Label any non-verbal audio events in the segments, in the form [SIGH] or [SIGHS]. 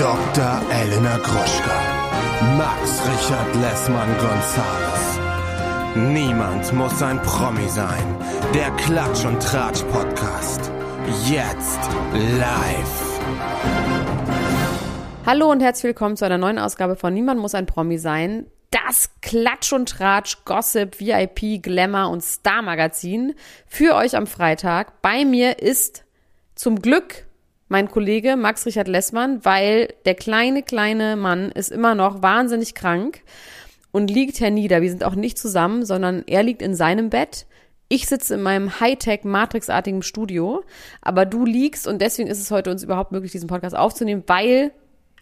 Dr. Elena Gruschka, Max Richard Lessmann Gonzales. Niemand muss ein Promi sein. Der Klatsch und Tratsch Podcast. Jetzt live. Hallo und herzlich willkommen zu einer neuen Ausgabe von Niemand muss ein Promi sein. Das Klatsch und Tratsch, Gossip, VIP, Glamour und Star Magazin für euch am Freitag. Bei mir ist zum Glück mein Kollege Max Richard Lessmann, weil der kleine, kleine Mann ist immer noch wahnsinnig krank und liegt hernieder. Wir sind auch nicht zusammen, sondern er liegt in seinem Bett. Ich sitze in meinem Hightech Matrixartigen Studio, aber du liegst und deswegen ist es heute uns überhaupt möglich, diesen Podcast aufzunehmen, weil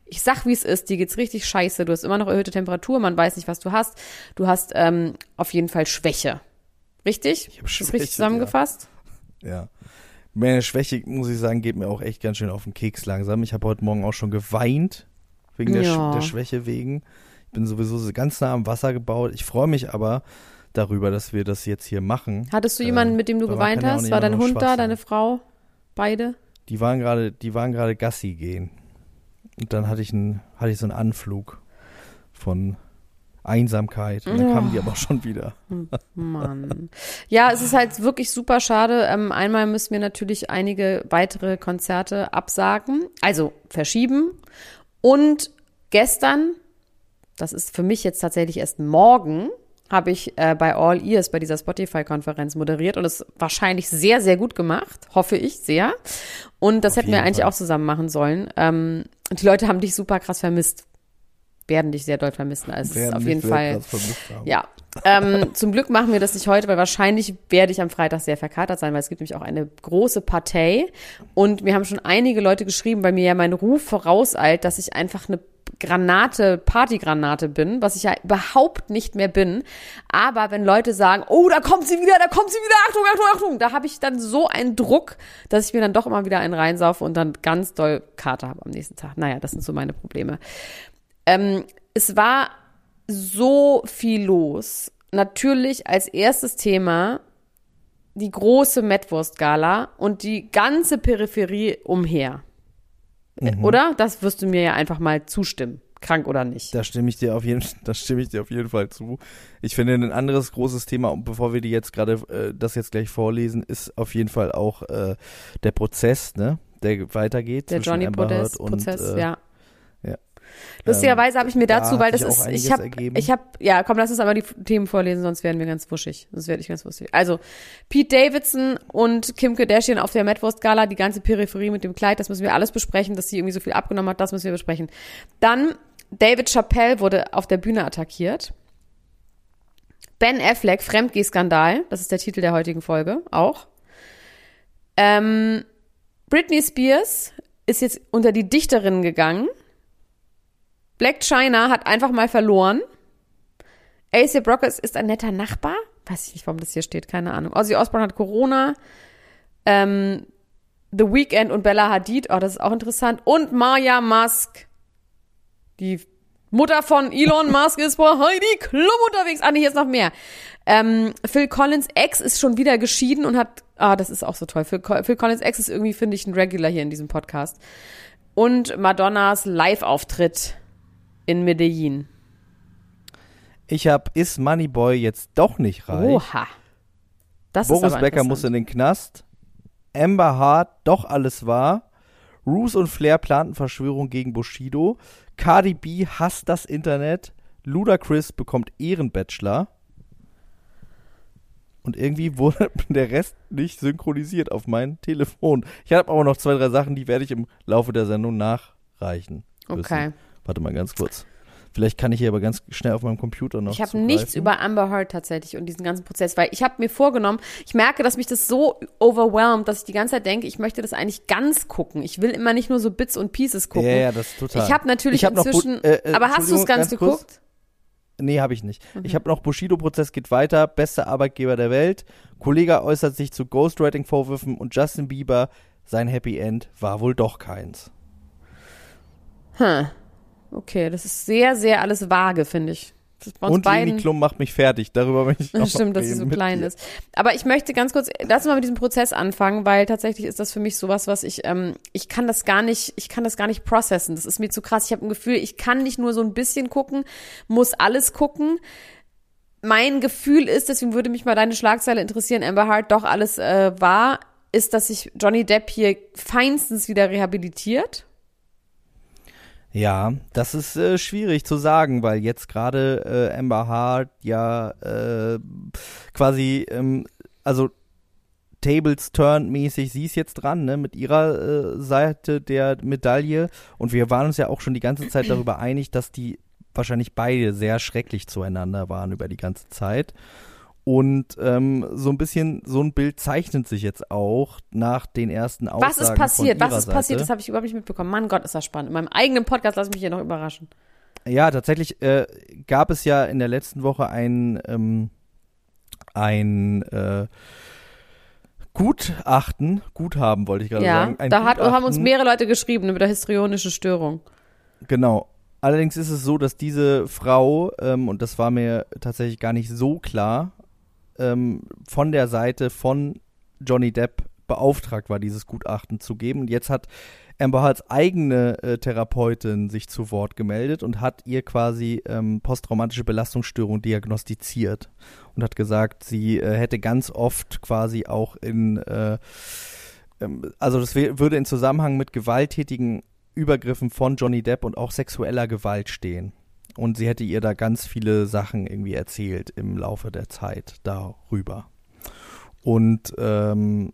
ich sag, wie es ist, dir geht's richtig scheiße. Du hast immer noch erhöhte Temperatur, man weiß nicht, was du hast. Du hast ähm, auf jeden Fall Schwäche. Richtig? Ich hab Ist Schwäche, richtig zusammengefasst? Ja. Meine Schwäche, muss ich sagen, geht mir auch echt ganz schön auf den Keks langsam. Ich habe heute Morgen auch schon geweint, wegen der, Ja. Sch der Schwäche wegen. Ich bin sowieso so ganz nah am Wasser gebaut. Ich freue mich aber darüber, dass wir das jetzt hier machen. Hattest du jemanden, mit dem du geweint ja hast? nicht War dein Hund da, deine Frau? Beide? Die waren gerade, die waren gerade Gassi gehen. Und dann hatte ich einen, hatte ich so einen Anflug von Einsamkeit. Und dann Ja. kamen die aber schon wieder. [LAUGHS] Mann. Ja, es ist halt wirklich super schade. Ähm, einmal müssen wir natürlich einige weitere Konzerte absagen, also verschieben. Und gestern, das ist für mich jetzt tatsächlich erst morgen, habe ich äh, bei All Ears bei dieser Spotify-Konferenz moderiert und es wahrscheinlich sehr, sehr gut gemacht, hoffe ich sehr. Und das Auf hätten wir eigentlich Fall. auch zusammen machen sollen. Ähm, die Leute haben dich super krass vermisst. Werden dich sehr doll vermissen. Also Werden auf jeden Fall. Ja, ähm, [LAUGHS] zum Glück machen wir das nicht heute, weil wahrscheinlich werde ich am Freitag sehr verkatert sein, weil es gibt nämlich auch eine große Partei. Und mir haben schon einige Leute geschrieben, weil mir ja mein Ruf vorauseilt, dass ich einfach eine Granate, Partygranate bin, was ich ja überhaupt nicht mehr bin. Aber wenn Leute sagen, oh, da kommt sie wieder, da kommt sie wieder, Achtung, Achtung, Achtung, da habe ich dann so einen Druck, dass ich mir dann doch immer wieder einen reinsaufe und dann ganz doll Kater habe am nächsten Tag. Naja, das sind so meine Probleme. Ähm, es war so viel los. Natürlich als erstes Thema die große Metwurst-Gala und die ganze Peripherie umher. Äh, Oder? Das wirst du mir ja einfach mal zustimmen. Krank oder nicht. Da stimme ich dir auf jeden, [LAUGHS] da stimme ich dir auf jeden Fall zu. Ich finde ein anderes großes Thema, und bevor wir die jetzt gerade äh, das jetzt gleich vorlesen, ist auf jeden Fall auch äh, der Prozess, ne, der weitergeht Der Johnny Amber Heard und Prozess, äh, ja. Lustigerweise habe ich mir da dazu, hat weil das ist, ich habe, ich habe, ja, komm, lass uns einmal die Themen vorlesen, sonst werden wir ganz wuschig. Sonst werde ich ganz wuschig. Also, Pete Davidson und Kim Kardashian auf der Metwurst-Gala, die ganze Peripherie mit dem Kleid, das müssen wir alles besprechen, dass sie irgendwie so viel abgenommen hat, das müssen wir besprechen. Dann, David Chappelle wurde auf der Bühne attackiert. Ben Affleck, Fremdgeh-Skandal, das ist der Titel der heutigen Folge, auch. Ähm, Britney Spears ist jetzt unter die Dichterinnen gegangen. Black China hat einfach mal verloren. A$AP Rocky ist, ein netter Nachbar. Weiß ich nicht, warum das hier steht, keine Ahnung. Ozzy Osbourne hat Corona. Ähm, The Weeknd und Bella Hadid, oh, das ist auch interessant. Und Maya Musk, die Mutter von Elon Musk, ist bei Heidi Klum unterwegs. Ah, nee, hier ist noch mehr. Ähm, Phil Collins Ex ist schon wieder geschieden und hat, ah, das ist auch so toll. Phil, Phil Collins Ex ist irgendwie, finde ich, ein Regular hier in diesem Podcast. Und Madonnas Live-Auftritt in Medellin. Ich habe Is Moneyboy jetzt doch nicht reich. Oha. Das Boris ist Becker muss in den Knast. Amber Hart, doch alles wahr. Roos und Flair planten Verschwörung gegen Bushido. Cardi B hasst das Internet. Ludacris bekommt Ehrenbachelor. Und irgendwie [LAUGHS] wurde der Rest nicht synchronisiert auf mein Telefon. Ich habe aber noch zwei, drei Sachen, die werde ich im Laufe der Sendung nachreichen. müssen. Okay. Warte mal ganz kurz. Vielleicht kann ich hier aber ganz schnell auf meinem Computer noch Ich habe nichts über Amber Heard tatsächlich und diesen ganzen Prozess, weil ich habe mir vorgenommen, ich merke, dass mich das so overwhelmt, dass ich die ganze Zeit denke, ich möchte das eigentlich ganz gucken. Ich will immer nicht nur so Bits und Pieces gucken. Ja, ja, das ist total. Ich habe natürlich Ich hab noch inzwischen, äh, äh, aber hast du es ganz, ganz kurz. geguckt? Nee, habe ich nicht. Mhm. Ich habe noch Bushido-Prozess geht weiter, bester Arbeitgeber der Welt. Kollege äußert sich zu Ghostwriting-Vorwürfen und Justin Bieber, sein Happy End war wohl doch keins. Hm. Okay, das ist sehr, sehr alles vage, finde ich. Und Leni beiden. Klum macht mich fertig. Darüber möchte ich [LAUGHS] auch stimmt, dass sie so klein dir. ist. Aber ich möchte ganz kurz, lass mal mit diesem Prozess anfangen, weil tatsächlich ist das für mich sowas, was ich, ähm, ich kann das gar nicht, ich kann das gar nicht processen. Das ist mir zu krass. Ich habe ein Gefühl, ich kann nicht nur so ein bisschen gucken, muss alles gucken. Mein Gefühl ist, deswegen würde mich mal deine Schlagzeile interessieren, Amber Hart doch alles äh, war, ist, dass sich Johnny Depp hier feinstens wieder rehabilitiert. Ja, das ist äh, schwierig zu sagen, weil jetzt gerade äh, Amber Hart ja äh, quasi, ähm, also Tables turned mäßig, sie ist jetzt dran, ne, mit ihrer äh, Seite der Medaille. Und wir waren uns ja auch schon die ganze Zeit darüber einig, dass die wahrscheinlich beide sehr schrecklich zueinander waren über die ganze Zeit. Und ähm, so ein bisschen, so ein Bild zeichnet sich jetzt auch nach den ersten Aussagen Was ist passiert? Was ist passiert? Seite. Das habe ich überhaupt nicht mitbekommen. Mann Gott, ist das spannend. In meinem eigenen Podcast lass mich hier noch überraschen. Ja, tatsächlich äh, gab es ja in der letzten Woche ein, ähm, ein äh, Gutachten, Guthaben wollte ich gerade Ja, sagen. Ein da hat, haben uns mehrere Leute geschrieben über histrionische Störung. Genau. Allerdings ist es so, dass diese Frau, ähm, und das war mir tatsächlich gar nicht so klar, ähm, von der Seite von Johnny Depp beauftragt war, dieses Gutachten zu geben. Und jetzt hat Amber Heards eigene äh, Therapeutin sich zu Wort gemeldet und hat ihr quasi ähm, posttraumatische Belastungsstörung diagnostiziert und hat gesagt, sie äh, hätte ganz oft quasi auch in, äh, ähm, also das würde in Zusammenhang mit gewalttätigen Übergriffen von Johnny Depp und auch sexueller Gewalt stehen. Und sie hätte ihr da ganz viele Sachen irgendwie erzählt im Laufe der Zeit darüber. Und ähm,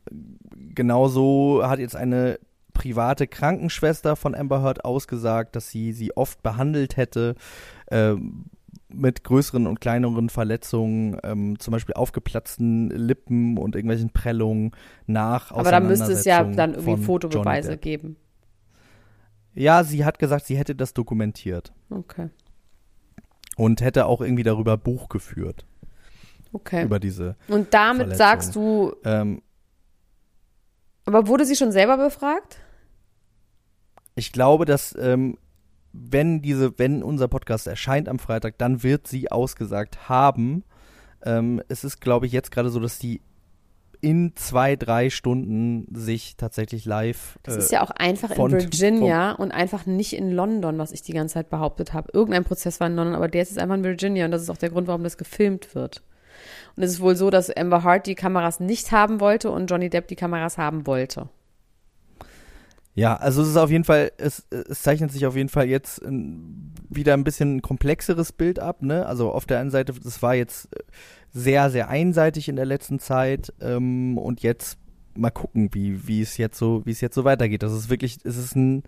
genauso hat jetzt eine private Krankenschwester von Amber Heard ausgesagt, dass sie sie oft behandelt hätte ähm, mit größeren und kleineren Verletzungen, ähm, zum Beispiel aufgeplatzten Lippen und irgendwelchen Prellungen nach Aber da müsste es ja dann irgendwie Fotobeweise geben. Ja, sie hat gesagt, sie hätte das dokumentiert Okay. Und hätte auch irgendwie darüber Buch geführt, Okay. über diese. Und damit Verletzung. sagst du, Ähm, aber wurde sie schon selber befragt? ich glaube, dass ähm, wenn diese, wenn unser Podcast erscheint am Freitag, dann wird sie ausgesagt haben. Ähm, es ist, glaube ich, jetzt gerade so, dass die in zwei, drei Stunden sich tatsächlich live. Das äh, ist ja auch einfach in von- Virginia und einfach nicht in London, was ich die ganze Zeit behauptet habe. Irgendein Prozess war in London, aber der ist jetzt einfach in Virginia und das ist auch der Grund, warum das gefilmt wird. Und es ist wohl so, dass Amber Hart die Kameras nicht haben wollte und Johnny Depp die Kameras haben wollte. Ja, also es ist auf jeden Fall, es, es zeichnet sich auf jeden Fall jetzt ähm, wieder ein bisschen ein komplexeres Bild ab, ne? Also auf der einen Seite, das war jetzt äh, sehr, sehr einseitig in der letzten Zeit ähm, und jetzt mal gucken, wie, wie es jetzt so, wie es jetzt so weitergeht. Das ist wirklich, es ist ein,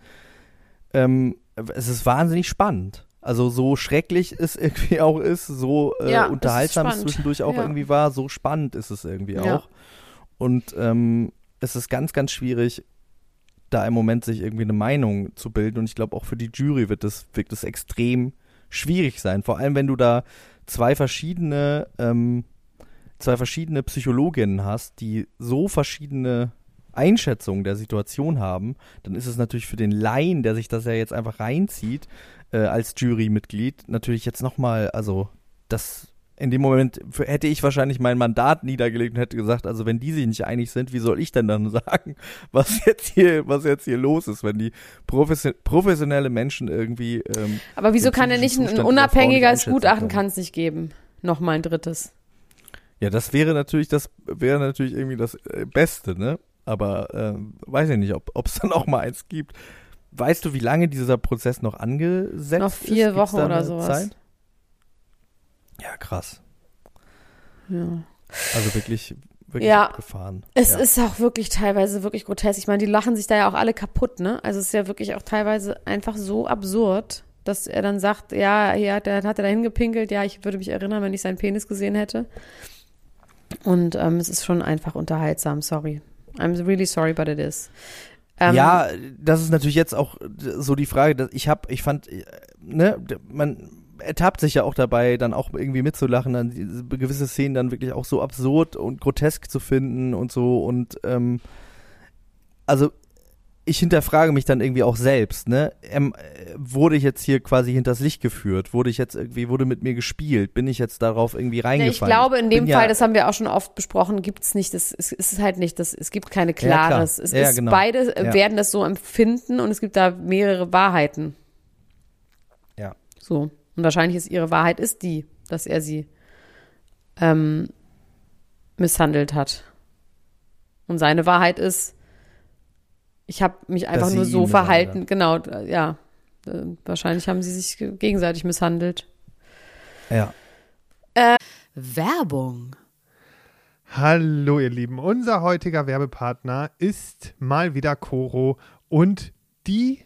ähm, es ist wahnsinnig spannend. Also so schrecklich es [LAUGHS] irgendwie auch ist, so äh, Ja, es ist unterhaltsam es spannend. zwischendurch auch Ja. irgendwie war, so spannend ist es irgendwie Ja. auch. Und ähm, es ist ganz, ganz schwierig, da im Moment sich irgendwie eine Meinung zu bilden. Und ich glaube, auch für die Jury wird das, wird das extrem schwierig sein. Vor allem, wenn du da zwei verschiedene, ähm, zwei verschiedene Psychologinnen hast, die so verschiedene Einschätzungen der Situation haben, dann ist es natürlich für den Laien, der sich das ja jetzt einfach reinzieht, äh, als Jurymitglied, natürlich jetzt nochmal, also das in dem Moment hätte ich wahrscheinlich mein Mandat niedergelegt und hätte gesagt, also wenn die sich nicht einig sind, wie soll ich denn dann [LAUGHS] sagen, was jetzt hier, was jetzt hier los ist, wenn die profession professionelle Menschen irgendwie ähm, Aber wieso kann er nicht ein, ein Zustand nicht unabhängiges Gutachten kann es nicht geben? Nochmal ein drittes. Ja, das wäre natürlich das wäre natürlich irgendwie das äh, Beste, ne? Aber ähm, weiß ich nicht, ob es dann auch mal eins gibt. Weißt du, wie lange dieser Prozess noch angesetzt Noch ist? vier Gibt's Wochen oder sowas. Zeit? Ja, krass. Ja. Also wirklich, wirklich Ja. abgefahren. Es ja. ist auch wirklich teilweise wirklich grotesk. Ich meine, die lachen sich da ja auch alle kaputt, ne? Also es ist ja wirklich auch teilweise einfach so absurd, dass er dann sagt, ja, hier hat er, hat er da hingepinkelt, ja, ich würde mich erinnern, wenn ich seinen Penis gesehen hätte. Und ähm, es ist schon einfach unterhaltsam, sorry. I'm really sorry, but it is. Ähm, ja, das ist natürlich jetzt auch so die Frage, dass ich habe, ich fand, äh, ne, man ertappt sich ja auch dabei, dann auch irgendwie mitzulachen, dann diese gewisse Szenen dann wirklich auch so absurd und grotesk zu finden und so und ähm, also ich hinterfrage mich dann irgendwie auch selbst, ne? Ähm, äh, wurde ich jetzt hier quasi hinters Licht geführt? Wurde ich jetzt irgendwie, wurde mit mir gespielt? Bin ich jetzt darauf irgendwie reingefallen? ich glaube, in dem Bin Fall, ja, das haben wir auch schon oft besprochen, gibt's nicht, das es ist halt nicht, das, es gibt keine klares. klar. es Ja, ist, genau. beide Ja. werden das so empfinden und es gibt da mehrere Wahrheiten. Ja. So. Und wahrscheinlich ist ihre Wahrheit ist die, dass er sie ähm, misshandelt hat. Und seine Wahrheit ist, ich habe mich einfach Dass nur so verhalten. Genau, äh, ja. Äh, Wahrscheinlich haben sie sich ge- gegenseitig misshandelt. Ja. Werbung. Hallo ihr Lieben, unser heutiger Werbepartner ist mal wieder Coro und die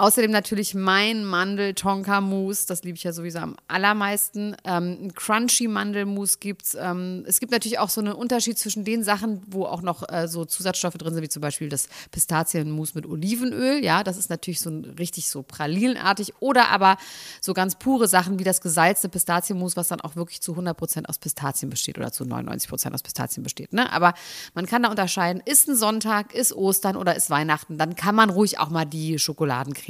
Außerdem natürlich mein Mandel-Tonka-Mousse, das liebe ich ja sowieso am allermeisten. Ähm, ein Crunchy-Mandelmousse gibt's. Ähm, es gibt natürlich auch so einen Unterschied zwischen den Sachen, wo auch noch äh, so Zusatzstoffe drin sind, wie zum Beispiel das Pistazienmousse mit Olivenöl. Ja, das ist natürlich so richtig so pralinenartig. Oder aber so ganz pure Sachen wie das gesalzte Pistazienmousse, was dann auch wirklich zu 100% aus Pistazien besteht oder zu 99% aus Pistazien besteht. Ne? Aber man kann da unterscheiden, ist ein Sonntag, ist Ostern oder ist Weihnachten, dann kann man ruhig auch mal die Schokoladencreme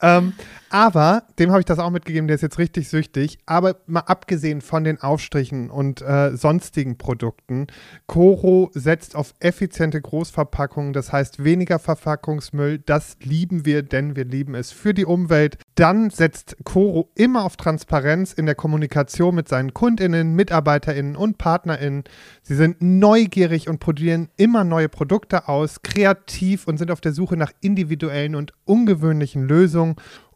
ähm, aber dem habe ich das auch mitgegeben, der ist jetzt richtig süchtig. Aber mal abgesehen von den Aufstrichen und äh, sonstigen Produkten, Coro setzt auf effiziente Großverpackungen, das heißt weniger Verpackungsmüll. Das lieben wir, denn wir lieben es für die Umwelt. Dann setzt Coro immer auf Transparenz in der Kommunikation mit seinen KundInnen, MitarbeiterInnen und PartnerInnen. Sie sind neugierig und probieren immer neue Produkte aus, kreativ und sind auf der Suche nach individuellen und ungewöhnlichen Lösungen.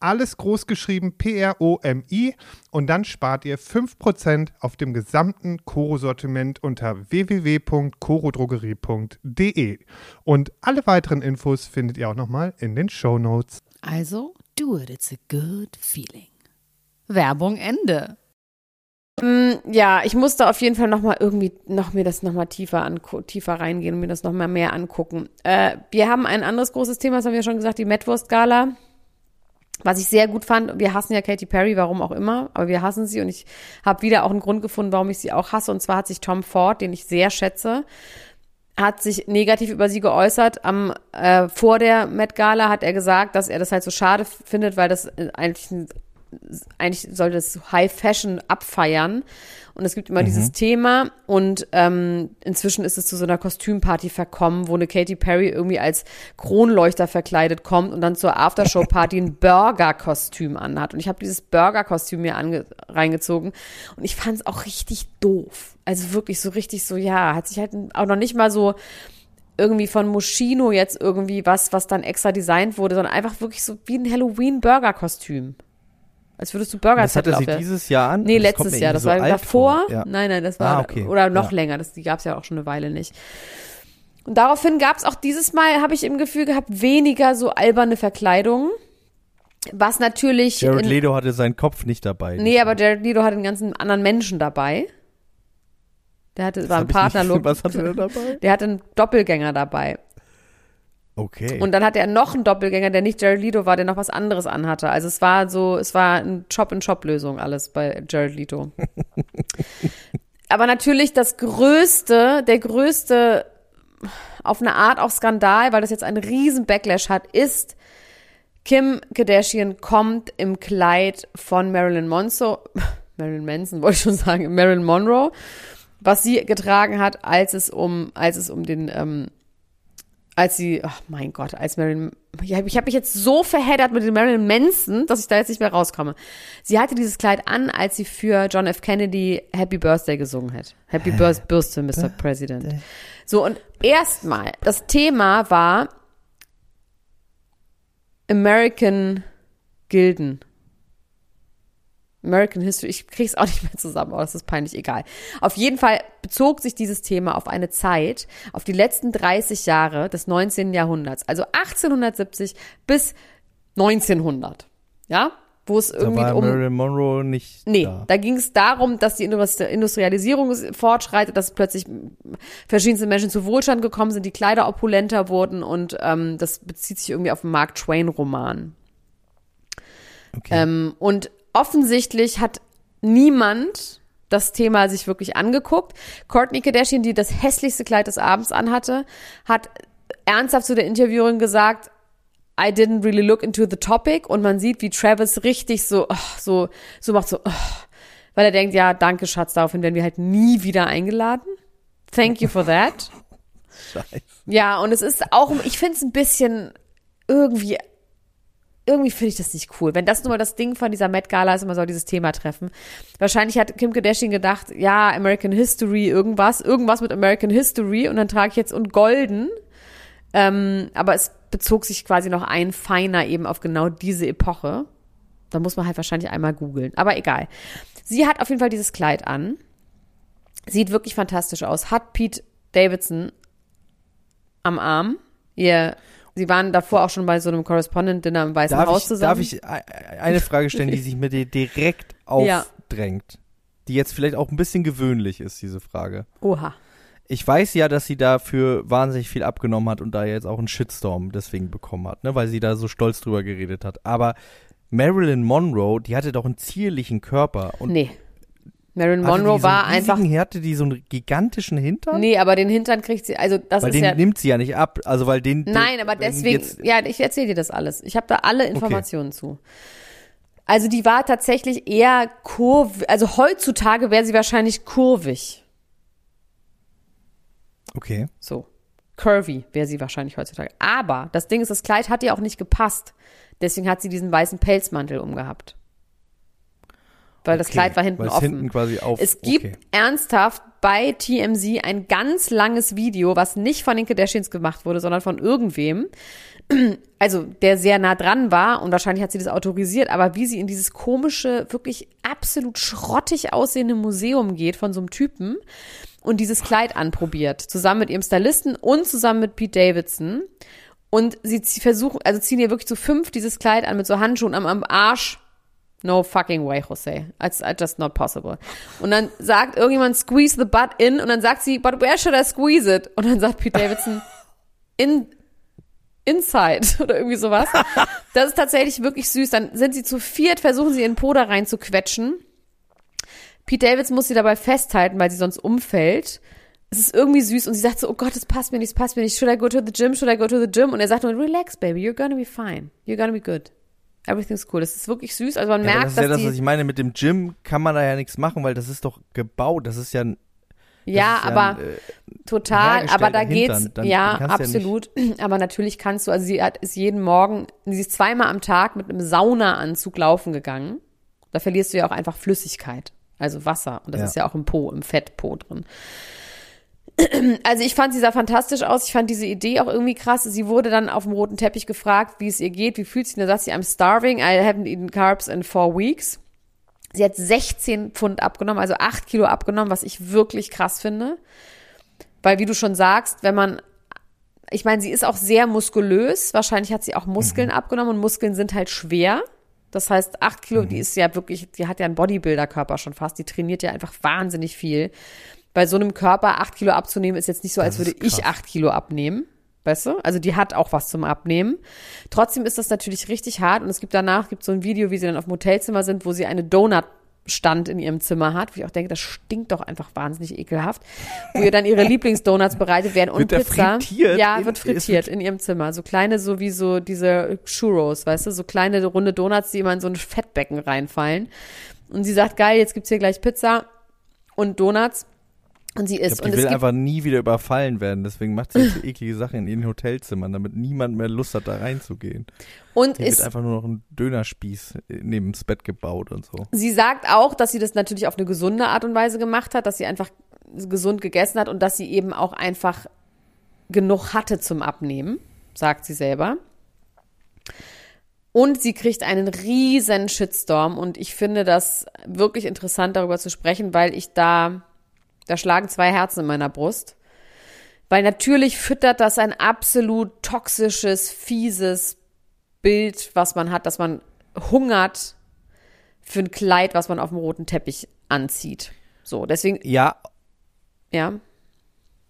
alles groß geschrieben P-R-O-M-I und dann spart ihr 5% auf dem gesamten Koro-Sortiment unter www.korodrogerie.de. Und alle weiteren Infos findet ihr auch nochmal in den Show Notes. Also, do it, it's a good feeling. Werbung Ende. Mm, Ja, ich musste auf jeden Fall noch mal irgendwie noch mir das noch mal tiefer tiefer reingehen und mir das noch mal mehr angucken. Äh, wir haben ein anderes großes Thema, das haben wir schon gesagt, die Metwurst Gala. Was ich sehr gut fand, wir hassen ja Katy Perry, warum auch immer, aber wir hassen sie und ich habe wieder auch einen Grund gefunden, warum ich sie auch hasse. Und zwar hat sich Tom Ford, den ich sehr schätze, hat sich negativ über sie geäußert. Am äh, vor der Met Gala hat er gesagt, dass er das halt so schade findet, weil das äh, eigentlich ein eigentlich sollte es High Fashion abfeiern. Und es gibt immer dieses Thema und ähm, inzwischen ist es zu so einer Kostümparty verkommen, wo eine Katy Perry irgendwie als Kronleuchter verkleidet kommt und dann zur Aftershow-Party ein Burger-Kostüm anhat. Und ich habe dieses Burger-Kostüm mir ange reingezogen und ich fand es auch richtig doof. Also wirklich so richtig so, ja, hat sich halt auch noch nicht mal so irgendwie von Moschino jetzt irgendwie was, was dann extra designt wurde, sondern einfach wirklich so wie ein Halloween-Burger-Kostüm. Als würdest du Burger Das hatte sie dieses Jahr an? Nee, Das letztes Jahr. Das so war davor. vor. Ja. Nein, nein, das war Ah, okay. oder noch Ja. länger. Das, die gab es ja auch schon eine Weile nicht. Und daraufhin gab es auch dieses Mal, habe ich im Gefühl gehabt, weniger so alberne Verkleidungen. Was natürlich. Jared in, Leto hatte seinen Kopf nicht dabei. nee, aber Jared Leto hatte einen ganzen anderen Menschen dabei. Der hatte, war ein Partnerlook. Was hatte er dabei? Der hatte einen Doppelgänger dabei. Okay. Und dann hatte er noch einen Doppelgänger, der nicht Jared Leto war, der noch was anderes anhatte. Also es war so, es war eine Chop-in-Chop-Lösung alles bei Jared Leto. [LAUGHS] Aber natürlich das größte, der größte, auf eine Art auch Skandal, weil das jetzt einen riesen Backlash hat, ist, Kim Kardashian kommt im Kleid von Marilyn Monroe, [LAUGHS] Marilyn Manson wollte ich schon sagen, Marilyn Monroe, was sie getragen hat, als es um, als es um den, ähm, als sie, ach mein Gott, als Marilyn, ich habe mich jetzt so verheddert mit dem Marilyn Manson, dass ich da jetzt nicht mehr rauskomme. Sie hatte dieses Kleid an, als sie für John F. Kennedy Happy Birthday gesungen hat. Happy Birth- Birthday, Mr. President. So, und erstmal, das Thema war American Gilden. American History, ich krieg's auch [LAUGHS] nicht mehr zusammen, aber das ist peinlich, egal. Auf jeden Fall bezog sich dieses Thema auf eine Zeit, auf die letzten 30 Jahre des 19. Jahrhunderts, also 1870 bis 1900, ja, wo es da irgendwie war um Marilyn Monroe nicht Nee, da. da ging es darum, dass die Industri- Industrialisierung fortschreitet, dass plötzlich verschiedenste Menschen zu Wohlstand gekommen sind, die Kleider opulenter wurden und ähm, das bezieht sich irgendwie auf den Mark Twain-Roman. Okay. Ähm, und offensichtlich hat niemand das Thema sich wirklich angeguckt. Courtney Kardashian, die das hässlichste Kleid des Abends anhatte, hat ernsthaft zu der Interviewerin gesagt, I didn't really look into the topic und man sieht, wie Travis richtig so, oh, so, so macht so, oh, weil er denkt, ja, danke Schatz, daraufhin werden wir halt nie wieder eingeladen. Thank you for that. [LAUGHS] Scheiße. Ja, und es ist auch, ich finde es ein bisschen irgendwie, irgendwie finde ich das nicht cool. Wenn das nur mal das Ding von dieser Met Gala ist, man soll dieses Thema treffen. Wahrscheinlich hat Kim Kardashian gedacht, ja, American History, irgendwas, irgendwas mit American History und dann trage ich jetzt und golden. Ähm, aber es bezog sich quasi noch ein feiner eben auf genau diese Epoche. Da muss man halt wahrscheinlich einmal googeln. Aber egal. Sie hat auf jeden Fall dieses Kleid an. Sieht wirklich fantastisch aus. Hat Pete Davidson am Arm. Ihr, sie waren davor auch schon bei so einem Correspondent-Dinner im Weißen Darf Haus ich, zusammen. darf ich e- eine Frage stellen, die [LAUGHS] sich mir dir direkt Ja. aufdrängt? Die jetzt vielleicht auch ein bisschen gewöhnlich ist, diese Frage. Oha. Ich weiß ja, dass sie dafür wahnsinnig viel abgenommen hat und da jetzt auch einen Shitstorm deswegen bekommen hat, ne, weil sie da so stolz drüber geredet hat. Aber Marilyn Monroe, die hatte doch einen zierlichen Körper und Nee. Marilyn Monroe die so einen war einfach. hatte die so einen gigantischen Hintern? Nee, aber den Hintern kriegt sie, also das weil ist den ja. nimmt sie ja nicht ab, also weil den Nein, aber deswegen, ja, ich erzähle dir das alles. Ich habe da alle Informationen zu. Also die war tatsächlich eher kurvig, also heutzutage wäre sie wahrscheinlich kurvig. Okay. So. Curvy wäre sie wahrscheinlich heutzutage. Aber das Ding ist, das Kleid hat ihr auch nicht gepasst. Deswegen hat sie diesen weißen Pelzmantel umgehabt. Weil das Okay, Kleid war hinten offen. hinten quasi auf- es gibt okay. ernsthaft bei TMZ ein ganz langes Video, was nicht von den Kardashians gemacht wurde, sondern von irgendwem. [CLEARS THROAT] Also, der sehr nah dran war und wahrscheinlich hat sie das autorisiert, aber wie sie in dieses komische, wirklich absolut schrottig aussehende Museum geht von so einem Typen und dieses Kleid anprobiert, zusammen mit ihrem Stylisten und zusammen mit Pete Davidson. Und sie versuchen, also ziehen ihr wirklich zu fünf dieses Kleid an mit so Handschuhen am, am Arsch. No fucking way, Jose. It's, it's just not possible. Und dann sagt irgendjemand, squeeze the butt in. Und dann sagt sie, but where should I squeeze it? Und dann sagt Pete Davidson, in, inside. [LAUGHS] Oder irgendwie sowas. Das ist tatsächlich wirklich süß. Dann sind sie zu viert, versuchen sie in den Po da rein zu quetschen. Pete Davidson muss sie dabei festhalten, weil sie sonst umfällt. Es ist irgendwie süß und sie sagt so, oh Gott, das passt mir nicht, das passt mir nicht. Should I go to the gym? Should I go to the gym? Und er sagt nur, relax, baby, you're gonna be fine. You're gonna be good. Everything's cool. Das ist wirklich süß. Also man Ja, merkt, das ist ja das, was ich meine. Mit dem Gym kann man da ja nichts machen, weil das ist doch gebaut. Das ist ja ein. ja, ja aber ein, äh, total, aber da geht's. Dann- ja, dann du ja absolut. [CLEARS THROAT] aber natürlich kannst du, also sie hat, ist jeden Morgen, sie ist zweimal am Tag mit einem Saunaanzug laufen gegangen. Da verlierst du ja auch einfach Flüssigkeit, also Wasser. Und das Ja. ist ja auch im Po, im Fettpo drin. Also ich fand, sie sah fantastisch aus. Ich fand diese Idee auch irgendwie krass. Sie wurde dann auf dem roten Teppich gefragt, wie es ihr geht, wie fühlt sie. Und da sagt sie, I'm starving, I haven't eaten carbs in four weeks. Sie hat 16 Pfund abgenommen, also 8 Kilo abgenommen, was ich wirklich krass finde. Weil, wie du schon sagst, wenn man, ich meine, sie ist auch sehr muskulös. Wahrscheinlich hat sie auch Muskeln abgenommen und Muskeln sind halt schwer. Das heißt, 8 Kilo, die ist ja wirklich, die hat ja einen Bodybuilder-Körper schon fast. Die trainiert ja einfach wahnsinnig viel. Bei so einem Körper 8 Kilo abzunehmen ist jetzt nicht so, als würde ich. 8 Kilo abnehmen. Weißt du? Also die hat auch was zum Abnehmen. Trotzdem ist das natürlich richtig hart und es gibt danach gibt so ein Video, wie sie dann auf dem Hotelzimmer sind, wo sie eine Donut Stand in ihrem Zimmer hat, wo ich auch denke, das stinkt doch einfach wahnsinnig ekelhaft, wo ihr dann ihre [LAUGHS] Lieblingsdonuts bereitet werden und Wird Pizza. frittiert ja, wird frittiert in ihrem Zimmer. So kleine, so wie so diese Churros, weißt du, so kleine runde Donuts, die immer in so ein Fettbecken reinfallen. Und sie sagt, geil, jetzt gibt's hier gleich Pizza und Donuts. Und sie Ich isst. glaub, die will einfach nie wieder überfallen werden. Deswegen macht sie jetzt so [LAUGHS] eklige Sachen in ihren Hotelzimmern, damit niemand mehr Lust hat, da reinzugehen. und Hier wird ist einfach nur noch ein Dönerspieß neben das Bett gebaut und so. Sie sagt auch, dass sie das natürlich auf eine gesunde Art und Weise gemacht hat, dass sie einfach gesund gegessen hat und dass sie eben auch einfach genug hatte zum Abnehmen, sagt sie selber. Und sie kriegt einen riesen Shitstorm und ich finde das wirklich interessant, darüber zu sprechen, weil ich da, da schlagen zwei Herzen in meiner Brust. Weil natürlich füttert das ein absolut toxisches, fieses Bild, was man hat, dass man hungert für ein Kleid, was man auf dem roten Teppich anzieht. So, deswegen, Ja, ja.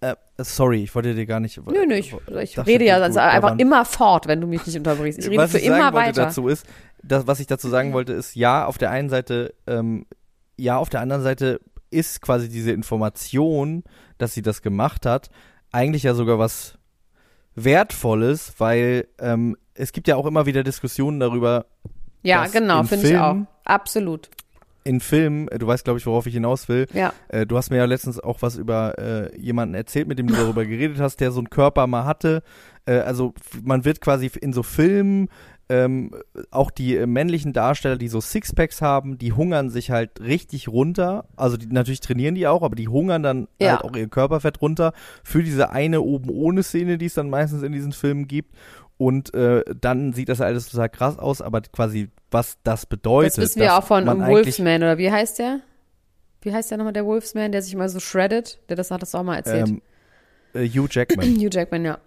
äh, sorry, ich wollte dir gar nicht. Nö, nö, ich, ich rede ja also einfach immer fort, wenn du mich nicht unterbrichst. Ich rede was für ich sagen immer wollte weiter. dazu ist, das, was ich dazu sagen wollte, ist ja, auf der einen Seite, ähm, ja, auf der anderen Seite ist quasi diese Information, dass sie das gemacht hat, eigentlich ja sogar was Wertvolles, weil ähm, es gibt ja auch immer wieder Diskussionen darüber, ja, genau, in finde ich auch. Absolut. in Filmen, äh, du weißt, glaube ich, worauf ich hinaus will, Ja. äh, du hast mir ja letztens auch was über äh, jemanden erzählt, mit dem du darüber [LAUGHS] geredet hast, der so einen Körper mal hatte. Äh, also man wird quasi in so Filmen ähm, auch die äh, männlichen Darsteller, die so Sixpacks haben, die hungern sich halt richtig runter. Also die, natürlich trainieren die auch, aber die hungern dann Ja. halt auch ihr Körperfett runter für diese eine oben ohne Szene, die es dann meistens in diesen Filmen gibt. Und äh, dann sieht das alles total krass aus, aber quasi was das bedeutet. Das wissen wir auch von Wolfsman, oder wie heißt der? Wie heißt der nochmal, der Wolfsman, der sich mal so shreddet? Der das hat das auch mal erzählt. Ähm, äh, Hugh Jackman. [CLEARS THROAT] Hugh Jackman, ja.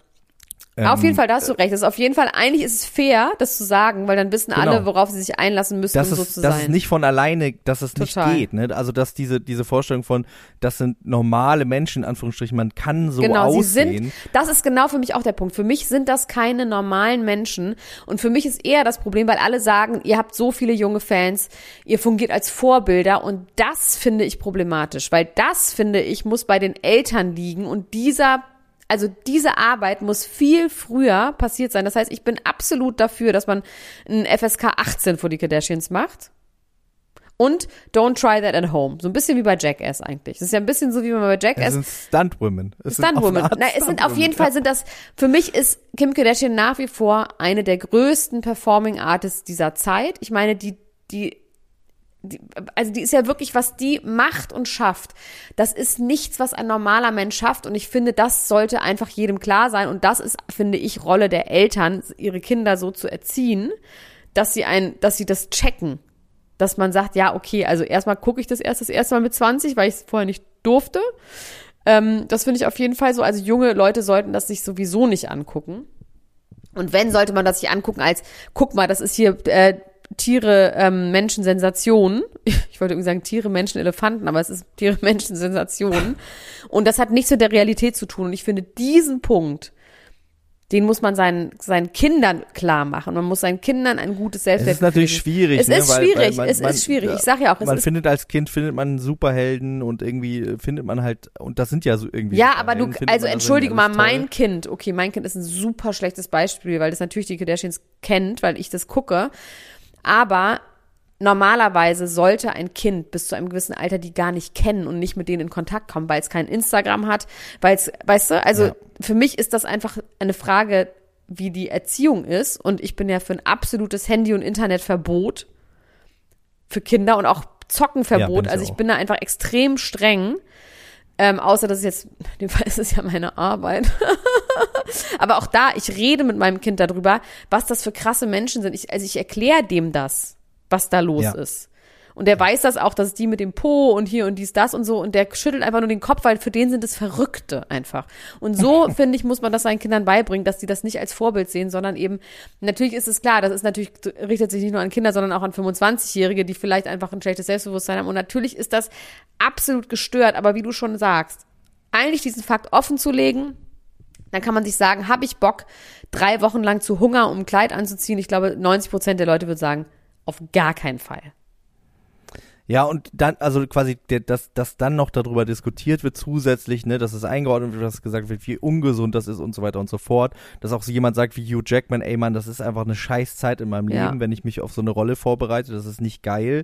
Ähm, auf jeden Fall, da hast du recht. Das ist auf jeden Fall, eigentlich ist es fair, das zu sagen, weil dann wissen Genau. alle, worauf sie sich einlassen müssen, das um so ist, zu das sein. ist nicht von alleine, dass es Total. nicht geht. Ne? Also dass diese, diese Vorstellung von, das sind normale Menschen, in Anführungsstrichen, man kann so genau, sie aussehen. sind, das ist genau für mich auch der Punkt. Für mich sind das keine normalen Menschen. Und für mich ist eher das Problem, weil alle sagen, ihr habt so viele junge Fans, ihr fungiert als Vorbilder. Und das finde ich problematisch, weil das, finde ich, muss bei den Eltern liegen. Und dieser also diese Arbeit muss viel früher passiert sein. Das heißt, ich bin absolut dafür, dass man ein FSK 18 vor die Kardashians macht. Und don't try that at home. So ein bisschen wie bei Jackass eigentlich. Das ist ja ein bisschen so wie man bei Es Jackass sind Stuntwomen. Es sind auf eine Stuntwoman. Art Nein, es sind auf jeden Stuntwomen, Fall sind das, für mich ist Kim Kardashian nach wie vor eine der größten Performing Artists dieser Zeit. Ich meine, die, die, die, also die ist ja wirklich, was die macht und schafft. Das ist nichts, was ein normaler Mensch schafft. Und ich finde, das sollte einfach jedem klar sein. Und das ist, finde ich, Rolle der Eltern, ihre Kinder so zu erziehen, dass sie ein, dass sie das checken. Dass man sagt, ja, okay, also erstmal gucke ich das erst das erste Mal mit 20, weil ich es vorher nicht durfte. Ähm, das finde ich auf jeden Fall so. Also junge Leute sollten das sich sowieso nicht angucken. Und wenn, sollte man das sich angucken als, guck mal, das ist hier äh, Tiere, ähm, Menschen, Sensationen. [LAUGHS] Ich wollte irgendwie sagen Tiere, Menschen, Elefanten, aber es ist Tiere, [LAUGHS] Menschen, Sensationen. Und das hat nichts mit der Realität zu tun. Und ich finde diesen Punkt, den muss man seinen, seinen Kindern klar machen. Man muss seinen Kindern ein gutes Es Selbstwert ist natürlich schwierig. Es ne? ist weil, schwierig, weil man, es man, ist schwierig. Ich sag ja auch, es man findet als Kind findet man Superhelden und irgendwie äh, findet man halt und das sind ja so irgendwie. Ja, aber du, also entschuldige mal, mein Kind, okay, mein Kind ist ein super schlechtes Beispiel, weil das natürlich die Kardashians kennt, weil ich das gucke. Aber normalerweise sollte ein Kind bis zu einem gewissen Alter die gar nicht kennen und nicht mit denen in Kontakt kommen, weil es kein Instagram hat, weil es, weißt du, also Ja. für mich ist das einfach eine Frage, wie die Erziehung ist und ich bin ja für ein absolutes Handy- und Internetverbot für Kinder und auch Ja, Zockenverbot. ich also ich auch. bin da einfach extrem streng. Ähm, außer dass es jetzt, in [LAUGHS] dem Fall ist es ja meine Arbeit. [LAUGHS] Aber auch da, ich rede mit meinem Kind darüber, was das für krasse Menschen sind. Ich, also ich erkläre dem das, was da los Ja. ist. Und der weiß das auch, dass die mit dem Po und hier und dies, das und so. Und der schüttelt einfach nur den Kopf, weil für den sind es Verrückte einfach. Und so, [LAUGHS] finde ich, muss man das seinen Kindern beibringen, dass die das nicht als Vorbild sehen, sondern eben, natürlich ist es klar, das ist natürlich, richtet sich nicht nur an Kinder, sondern auch an 25-Jährige, die vielleicht einfach ein schlechtes Selbstbewusstsein haben. Und natürlich ist das absolut gestört. Aber wie du schon sagst, eigentlich diesen Fakt offen zu legen, dann kann man sich sagen, habe ich Bock, drei Wochen lang zu Hunger, um ein Kleid anzuziehen? Ich glaube, 90 Prozent der Leute würden sagen, auf gar keinen Fall. Ja, und dann, also quasi, der, dass, dass dann noch darüber diskutiert wird, zusätzlich, ne, dass es eingeordnet wird, dass gesagt wird, wie ungesund das ist und so weiter und so fort. Dass auch so jemand sagt wie Hugh Jackman, ey Mann, das ist einfach eine Scheißzeit in meinem Ja. Leben, wenn ich mich auf so eine Rolle vorbereite, das ist nicht geil.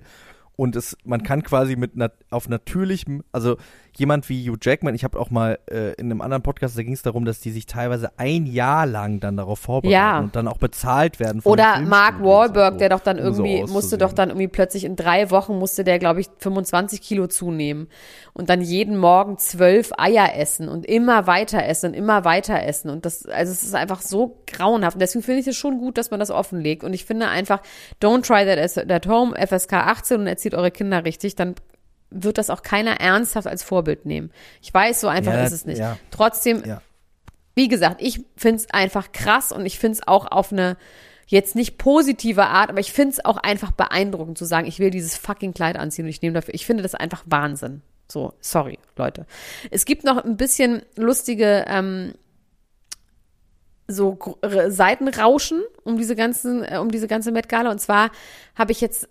Und es, man kann quasi mit nat auf natürlichem, also jemand wie Hugh Jackman, ich habe auch mal äh, in einem anderen Podcast, da ging es darum, dass die sich teilweise ein Jahr lang dann darauf vorbereiten Ja. und dann auch bezahlt werden. Von Oder Mark Wahlberg, so, der doch dann um so irgendwie, musste doch dann irgendwie plötzlich in drei Wochen musste der, glaube ich, 25 Kilo zunehmen. Und dann jeden Morgen zwölf Eier essen und immer weiter essen und immer weiter essen. Und das, also es ist einfach so grauenhaft. Und deswegen finde ich es schon gut, dass man das offenlegt. Und ich finde einfach, don't try that at home, FSK 18 und erzieht eure Kinder richtig, dann wird das auch keiner ernsthaft als Vorbild nehmen. Ich weiß, so einfach Ja, ist es nicht. ja. Trotzdem Ja. wie gesagt, ich find's einfach krass und ich find's auch auf eine jetzt nicht positive Art, aber ich find's auch einfach beeindruckend zu sagen, ich will dieses fucking Kleid anziehen und ich nehme dafür. Ich finde das einfach Wahnsinn. So, sorry, Leute. Es gibt noch ein bisschen lustige ähm, so Seitenrauschen um diese ganzen, äh, um diese ganze Met Gala. Und zwar habe ich jetzt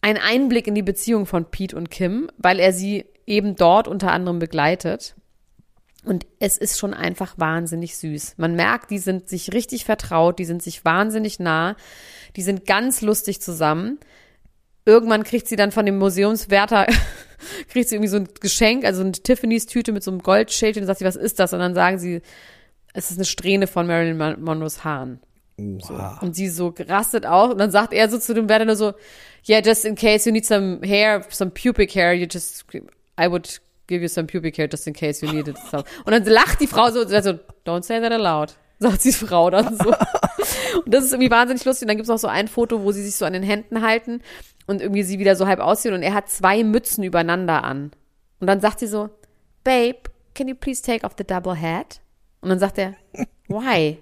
einen Einblick in die Beziehung von Pete und Kim, weil er sie eben dort unter anderem begleitet. Und es ist schon einfach wahnsinnig süß. Man merkt, die sind sich richtig vertraut, die sind sich wahnsinnig nah, die sind ganz lustig zusammen. Irgendwann kriegt sie dann von dem Museumswärter, [LAUGHS] kriegt sie irgendwie so ein Geschenk, also eine Tiffany's Tüte mit so einem Goldschildchen und sagt sie, was ist das? Und dann sagen sie, es ist eine Strähne von Marilyn Mon- Monroes Haaren. Oha. Und sie so rastet auch und dann sagt er so zu dem Wärter nur so, yeah, just in case you need some hair, some pubic hair, you just, I would give you some pubic hair just in case you needed some. Und dann lacht die Frau so, also, don't say that aloud, sagt die Frau dann so. [LAUGHS] Und das ist irgendwie wahnsinnig lustig. Und dann gibt's noch so ein Foto, wo sie sich so an den Händen halten und irgendwie sie wieder so halb aussehen und er hat zwei Mützen übereinander an. Und dann sagt sie so, Babe, can you please take off the double hat? Und dann sagt er, why?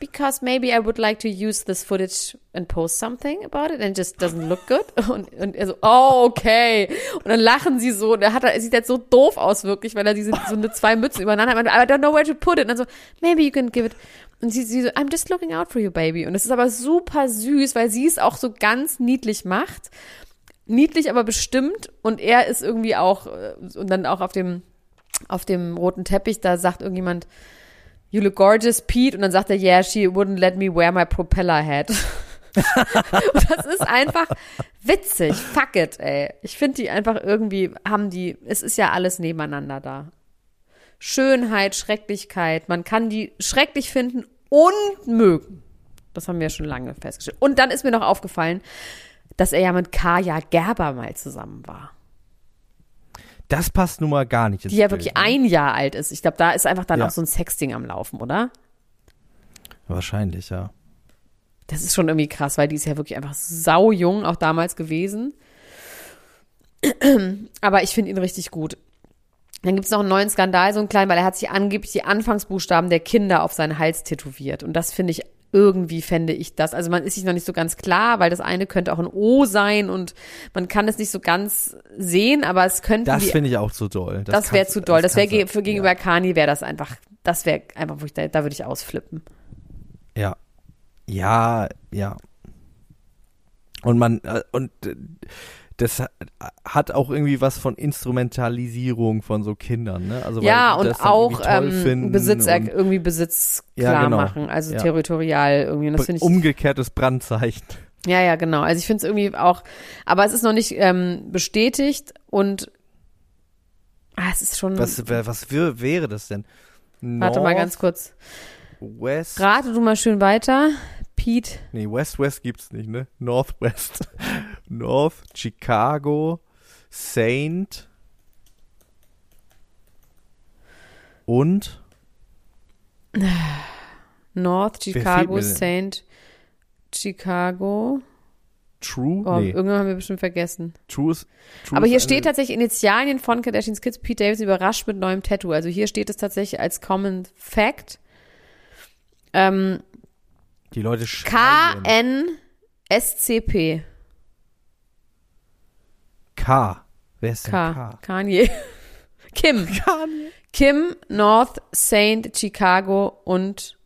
Because maybe I would like to use this footage and post something about it and it just doesn't look good. [LAUGHS] Und, und er so, oh, okay. Und dann lachen sie so und er hat, er sieht jetzt so doof aus wirklich, weil er diese, so eine zwei Mützen übereinander hat. I don't know where to put it. Und dann so, maybe you can give it. Und sie, sie so, I'm just looking out for you, baby. Und es ist aber super süß, weil sie es auch so ganz niedlich macht. Niedlich, aber bestimmt. Und er ist irgendwie auch, äh, und dann auch auf dem, auf dem roten Teppich, da sagt irgendjemand, You look gorgeous, Pete. Und dann sagt er, yeah, she wouldn't let me wear my propeller hat. [LAUGHS] und das ist einfach witzig. Fuck it, ey. Ich finde die einfach irgendwie, haben die, es ist ja alles nebeneinander da. Schönheit, Schrecklichkeit. Man kann die schrecklich finden und mögen. Das haben wir ja schon lange festgestellt. Und dann ist mir noch aufgefallen, dass er ja mit Kaya Gerber mal zusammen war. Das passt nun mal gar nicht. Die ja Bild, wirklich ne? ein Jahr alt ist. Ich glaube, da ist einfach dann Ja. auch so ein Sexting am Laufen, oder? Wahrscheinlich, ja. Das ist schon irgendwie krass, weil die ist ja wirklich einfach sau jung, auch damals gewesen. [CLEARS THROAT] Aber ich finde ihn richtig gut. Dann gibt's noch einen neuen Skandal, so einen kleinen, weil er hat sich angeblich die Anfangsbuchstaben der Kinder auf seinen Hals tätowiert. Und das finde ich, irgendwie fände ich das. Also man ist sich noch nicht so ganz klar, weil das eine könnte auch ein O sein und man kann es nicht so ganz sehen, aber es könnte Das finde ich auch zu doll. das wäre kannst- zu doll. Das wäre kannst du- für gegenüber Kani wäre das einfach, das wäre einfach, wo ich da, da würde ich ausflippen. Ja. Ja, ja. Und man, äh, und äh, das hat auch irgendwie was von Instrumentalisierung von so Kindern, ne? Also Ja, und auch ähm, finden Besitz, und irgendwie Besitz Ja, klar genau. machen, also Ja. territorial irgendwie. Und das finde ich, umgekehrtes Brandzeichen. Ja, ja, genau. Also ich finde es irgendwie auch, aber es ist noch nicht ähm, bestätigt und ah, es ist schon. Was, was wär, wäre das denn? warte mal ganz kurz. West. Rate du mal schön weiter. Pete. Nee, West West gibt's nicht, ne? Northwest. [LAUGHS] North, Chicago, Saint und [SIGHS] North, Chicago? Saint, Chicago. True. Oh, nee, irgendwann haben wir bestimmt vergessen. True ist. True Aber hier steht tatsächlich Initialien von Kardashians Kids. Pete Davidson überrascht mit neuem Tattoo. Also hier steht es tatsächlich als Common Fact. Ähm, Die Leute schreien. K-N-S-C-P. K. Wer ist denn K. K? Kanye. [LAUGHS] Kim. [LAUGHS] Kanye. Kim, North, Saint, Chicago und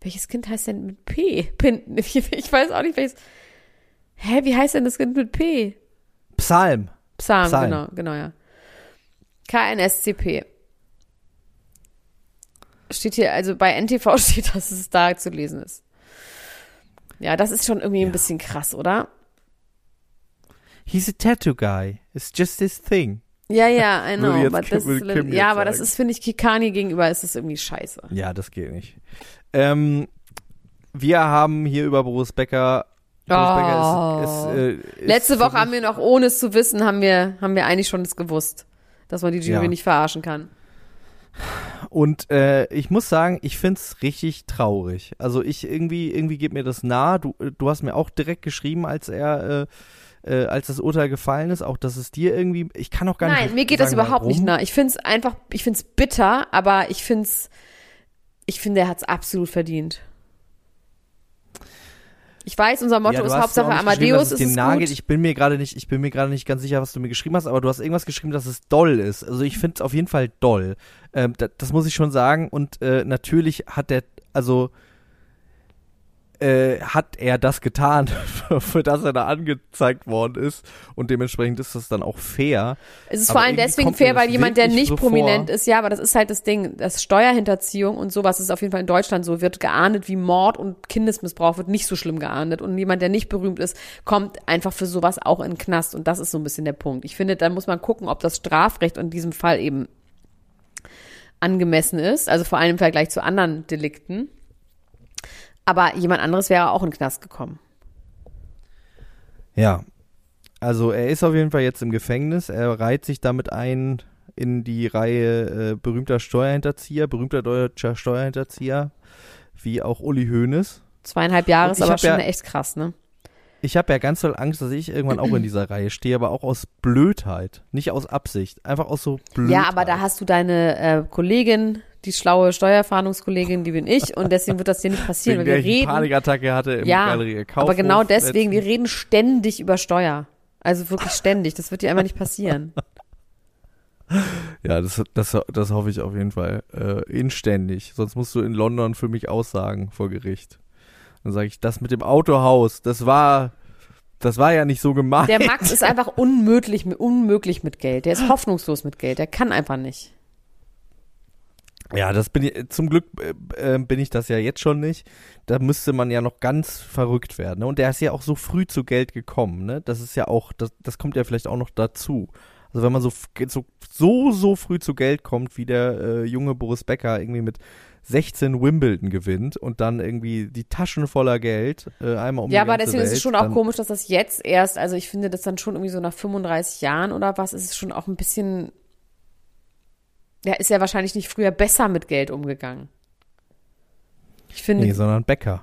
welches Kind heißt denn mit P? Pin, [LAUGHS] ich, weiß auch nicht, welches. Hä, wie heißt denn das Kind mit P? Psalm. Psalm, Psalm. genau, genau, ja. KNSCP. Steht hier, also bei NTV steht, dass es da zu lesen ist. Ja, das ist schon irgendwie ein bisschen krass, oder? He's a tattoo guy. It's just his thing. Ja, ja, I [LAUGHS] know. Kim- das, Kim ja, aber das sagen. ist, finde ich, Kikani gegenüber ist es irgendwie scheiße. Ja, das geht nicht. Ähm, wir haben hier über Boris Becker. Boris Oh. Becker ist, ist, äh, ist Letzte Woche haben wir noch, ohne es zu wissen, haben wir, haben wir eigentlich schon das gewusst, dass man die Jury Ja. nicht verarschen kann. Und äh, ich muss sagen, ich find's richtig traurig. Also ich irgendwie, irgendwie geht mir das nah. Du, du hast mir auch direkt geschrieben, als er, äh, äh, als das Urteil gefallen ist, auch dass es dir irgendwie, ich kann auch gar nicht Nein, mir geht das sagen, überhaupt warum. nicht nah. Ich finde es einfach, ich finde es bitter, aber ich finde es, ich finde, er hat es absolut verdient. Ich weiß, unser Motto Ja, ist Hauptsache ja Amadeus, ist es nahe gut. Ich bin mir gerade nicht, ich bin mir gerade nicht ganz sicher, was du mir geschrieben hast, aber du hast irgendwas geschrieben, dass es doll ist. Also ich finde es auf jeden Fall doll. Ähm, da, das muss ich schon sagen. Und äh, natürlich hat der, also äh, hat er das getan, für, [LAUGHS] für das er da angezeigt worden ist. Und dementsprechend ist das dann auch fair. Es ist Aber vor allem deswegen fair, weil jemand, der nicht so prominent vor. ist, ja, aber das ist halt das Ding, das Steuerhinterziehung und sowas ist auf jeden Fall in Deutschland so, wird geahndet wie Mord und Kindesmissbrauch wird nicht so schlimm geahndet und jemand, der nicht berühmt ist, kommt einfach für sowas auch in den Knast und das ist so ein bisschen der Punkt. Ich finde, da muss man gucken, ob das Strafrecht in diesem Fall eben angemessen ist, also vor allem im Vergleich zu anderen Delikten. Aber jemand anderes wäre auch in den Knast gekommen. Ja. Also er ist auf jeden Fall jetzt im Gefängnis. Er reiht sich damit ein in die Reihe äh, berühmter Steuerhinterzieher, berühmter deutscher Steuerhinterzieher, wie auch Uli Hoeneß. Zweieinhalb Jahre ist aber schon ja- echt krass, ne? Ich habe ja ganz doll Angst, dass ich irgendwann auch in dieser Reihe stehe, aber auch aus Blödheit, nicht aus Absicht, einfach aus so Blödheit. Ja, aber da hast du deine äh, Kollegin, die schlaue Steuerfahndungskollegin, die bin ich, und [LAUGHS] deswegen wird das dir nicht passieren, wegen weil der wir ich reden. Panikattacke hatte im ja, Galerie Kaufhof. aber genau deswegen, wir reden ständig über Steuer. Also wirklich ständig. Das wird dir einfach nicht passieren. [LAUGHS] Ja, das, das, das hoffe ich auf jeden Fall. Äh, inständig. Sonst musst du in London für mich aussagen vor Gericht. Dann sage ich, das mit dem Autohaus, das war, das war ja nicht so gemeint. Der Max ist einfach unmöglich, unmöglich mit Geld. Der ist hoffnungslos mit Geld. Der kann einfach nicht. Ja, das bin ich, zum Glück äh, äh, bin ich das ja jetzt schon nicht. Da müsste man ja noch ganz verrückt werden. Ne? Und der ist ja auch so früh zu Geld gekommen, ne? Das ist ja auch, das, das kommt ja vielleicht auch noch dazu. Also wenn man so, so, so, so früh zu Geld kommt, wie der äh, junge Boris Becker irgendwie mit 16 Wimbledon gewinnt und dann irgendwie die Taschen voller Geld äh, einmal um ja, aber deswegen ist Welt, es schon auch komisch, dass das jetzt erst, also ich finde das dann schon irgendwie so nach 35 Jahren oder was, ist es schon auch ein bisschen, ja, ist ja wahrscheinlich nicht früher besser mit Geld umgegangen. Ich finde, Nee, sondern Becker.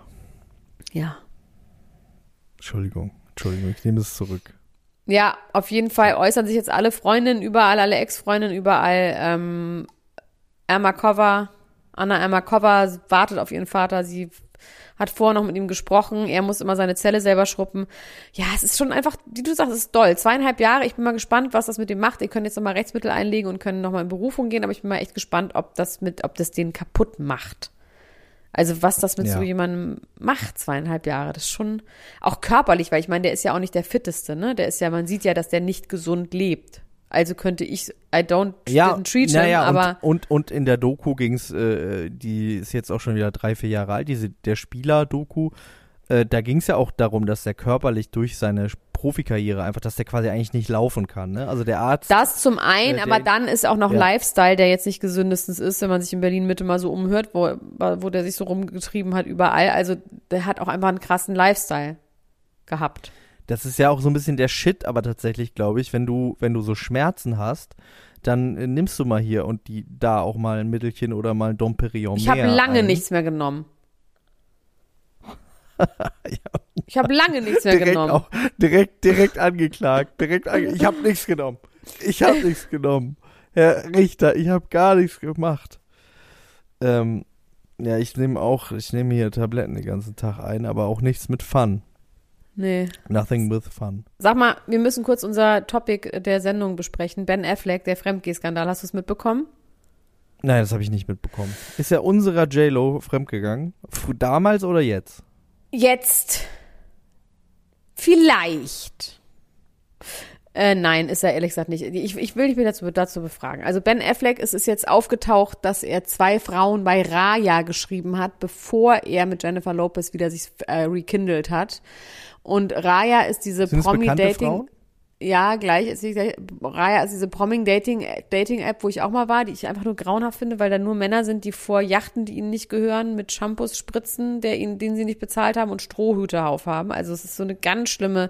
ja. Entschuldigung, Entschuldigung, ich nehme es zurück. Ja, auf jeden Fall äußern sich jetzt alle Freundinnen überall, alle Ex-Freundinnen überall. Ähm, Ermakova, Anna Ermakova wartet auf ihren Vater. Sie hat vorher noch mit ihm gesprochen. Er muss immer seine Zelle selber schruppen. Ja, es ist schon einfach, wie du sagst, es ist doll. Zweieinhalb Jahre. Ich bin mal gespannt, was das mit dem macht. Ihr könnt jetzt nochmal Rechtsmittel einlegen und können nochmal in Berufung gehen. Aber ich bin mal echt gespannt, ob das mit, ob das den kaputt macht. Also was das mit Ja. so jemandem macht, zweieinhalb Jahre, das ist schon auch körperlich, weil ich meine, der ist ja auch nicht der fitteste, ne? Der ist ja, man sieht ja, dass der nicht gesund lebt. Also könnte ich, I don't Ja, treat him, aber und, und, und in der Doku ging's, äh, die ist jetzt auch schon wieder drei, vier Jahre alt, diese, der Spieler-Doku, äh, da ging es ja auch darum, dass der körperlich durch seine Profikarriere einfach, dass der quasi eigentlich nicht laufen kann. Ne? Also der Arzt. Das zum einen, Äh, aber dann ist auch noch ja. Lifestyle, der jetzt nicht gesündestens ist, wenn man sich in Berlin Mitte mal so umhört, wo, wo der sich so rumgetrieben hat überall. Also der hat auch einfach einen krassen Lifestyle gehabt. Das ist ja auch so ein bisschen der Shit, aber tatsächlich glaube ich, wenn du, wenn du so Schmerzen hast, dann äh, nimmst du mal hier und die da auch mal ein Mittelchen oder mal ein Domperion Ich habe lange ein. nichts mehr genommen. [LAUGHS] Ich habe lange nichts mehr direkt genommen. auch direkt direkt angeklagt, direkt ange ich habe nichts genommen. Ich habe nichts genommen. Herr Richter, ich habe gar nichts gemacht. Ähm, ja, ich nehme auch, ich nehme hier Tabletten den ganzen Tag ein, aber auch nichts mit Fun. Nee. Nothing with fun. Sag mal, wir müssen kurz unser Topic der Sendung besprechen. Ben Affleck, der Fremdgeh-Skandal. Hast du es mitbekommen? Nein, das habe ich nicht mitbekommen. Ist ja unserer J-Lo fremdgegangen? Damals oder jetzt? Jetzt. Vielleicht. Äh, nein, ist er ehrlich gesagt nicht. Ich, ich will dich wieder dazu, dazu befragen. Also Ben Affleck, es ist jetzt aufgetaucht, dass er zwei Frauen bei Raya geschrieben hat, bevor er mit Jennifer Lopez wieder sich äh, rekindelt hat. Und Raya ist diese Promi-Dating. Frauen? Ja, gleich ist sie gleich, Raya ist diese Promi-Dating, Dating-App, wo ich auch mal war, die ich einfach nur grauenhaft finde, weil da nur Männer sind, die vor Yachten, die ihnen nicht gehören, mit Shampoos spritzen, der ihnen, den sie nicht bezahlt haben und Strohhüte aufhaben. Also es ist so eine ganz schlimme,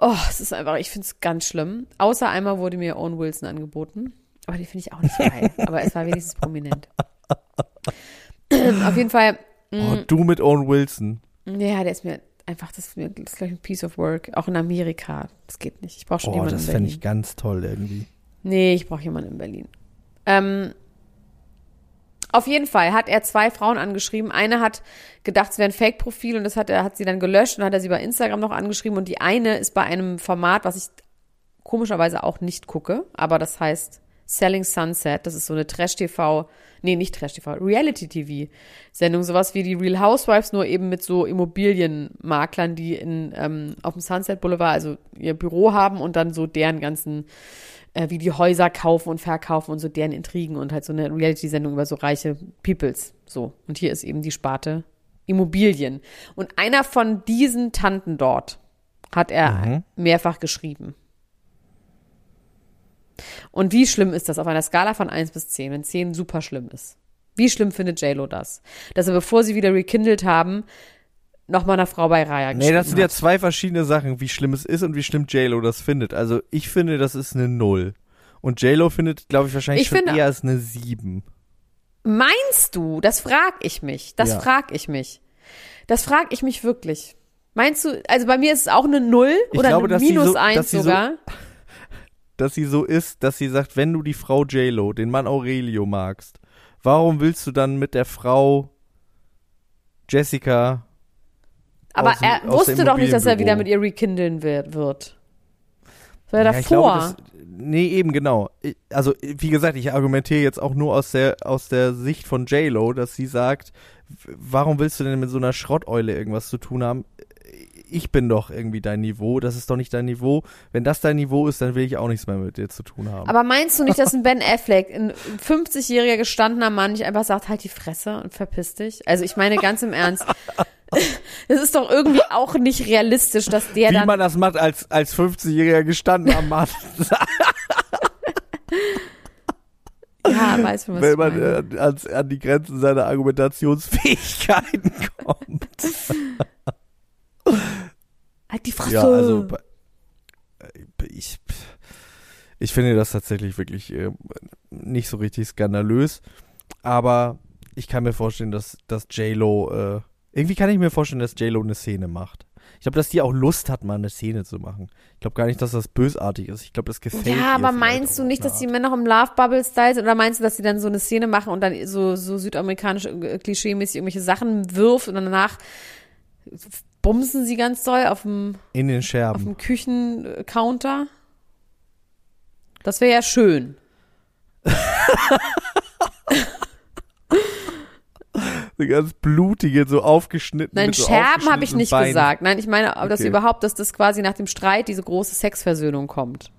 oh, es ist einfach, ich finde es ganz schlimm. Außer einmal wurde mir Owen Wilson angeboten. Aber die finde ich auch nicht geil. Aber es war wenigstens prominent. Auf jeden Fall, Oh, du mit Owen Wilson. ja, der ist mir einfach, das ist mir das ist gleich ein Piece of Work. Auch in Amerika. Das geht nicht. Ich brauche schon Oh, jemanden das fände ich ganz toll irgendwie. Nee, ich brauche jemanden in Berlin. Ähm, auf jeden Fall hat er zwei Frauen angeschrieben. Eine hat gedacht, es wäre ein Fake-Profil und das hat er, hat sie dann gelöscht und hat er sie bei Instagram noch angeschrieben und die eine ist bei einem Format, was ich komischerweise auch nicht gucke, aber das heißt Selling Sunset. Das ist so eine Trash-TV, nee, nicht Trash-TV, Reality-TV-Sendung, sowas wie die Real Housewives, nur eben mit so Immobilienmaklern, die in, ähm, auf dem Sunset Boulevard, also ihr Büro haben und dann so deren ganzen äh, wie die Häuser kaufen und verkaufen und so deren Intrigen und halt so eine Reality-Sendung über so reiche Peoples. So. Und hier ist eben die Sparte Immobilien. Und einer von diesen Tanten dort hat er mehrfach geschrieben. Und wie schlimm ist das auf einer Skala von 1 bis 10, wenn 10 super schlimm ist? Wie schlimm findet JLo das? Dass er, bevor sie wieder rekindelt haben, nochmal einer Frau bei Raya geschrieben Nee, das sind ja hat. zwei verschiedene Sachen, wie schlimm es ist und wie schlimm J-Lo das findet. Also ich finde, das ist eine Null. Und J-Lo findet, glaube ich, wahrscheinlich Ich schon finde- eher als eine Sieben. Meinst du? Das frag ich mich. Das Ja. frag ich mich. Das frag ich mich wirklich. Meinst du, also bei mir ist es auch eine Null oder glaube, eine Minus so- eins sie so- sogar? [LAUGHS] Dass sie so ist, dass sie sagt, wenn du die Frau J-Lo, den Mann Aurelio magst, warum willst du dann mit der Frau Jessica Aber aus er wusste doch nicht, dass er wieder mit ihr rekindlen wird. wird. Das war ja davor. glaube, das, nee, eben genau. Also, wie gesagt, ich argumentiere jetzt auch nur aus der, aus der Sicht von J-Lo, dass sie sagt, warum willst du denn mit so einer Schrotteule irgendwas zu tun haben? Ich bin doch irgendwie dein Niveau, das ist doch nicht dein Niveau. Wenn das dein Niveau ist, dann will ich auch nichts mehr mit dir zu tun haben. Aber meinst du nicht, dass ein Ben Affleck, ein 50-jähriger gestandener Mann, nicht einfach sagt, halt die Fresse und verpiss dich? Also ich meine ganz im Ernst. Das ist doch irgendwie auch nicht realistisch, dass der wie dann man das macht als, als 50-Jähriger gestanden am [LAUGHS] Mann, ja, weiß schon, was wenn man meine. äh, ans, an die Grenzen seiner Argumentationsfähigkeiten [LAUGHS] kommt. Halt die Fresse. Ja, also äh, ich, ich finde das tatsächlich wirklich äh, nicht so richtig skandalös, aber ich kann mir vorstellen, dass, dass J-Lo, äh, irgendwie kann ich mir vorstellen, dass J-Lo eine Szene macht. Ich glaube, dass die auch Lust hat, mal eine Szene zu machen. Ich glaube gar nicht, dass das bösartig ist. Ich glaube, das gefällt ja, aber meinst du auf nicht, dass die. Männer noch im Love Bubble Style sind? Oder meinst du, dass sie dann so eine Szene machen und dann so, so südamerikanisch äh, klischeemäßig irgendwelche Sachen wirft und danach bumsen sie ganz doll auf dem, in den auf Scherben? dem Küchencounter? Das wäre ja schön. [LAUGHS] Eine ganz blutige, so aufgeschnitten. Nein, mit so Scherben habe ich nicht Beinen. gesagt. Nein, ich meine, aber dass Okay. überhaupt, dass das quasi nach dem Streit diese große Sexversöhnung kommt.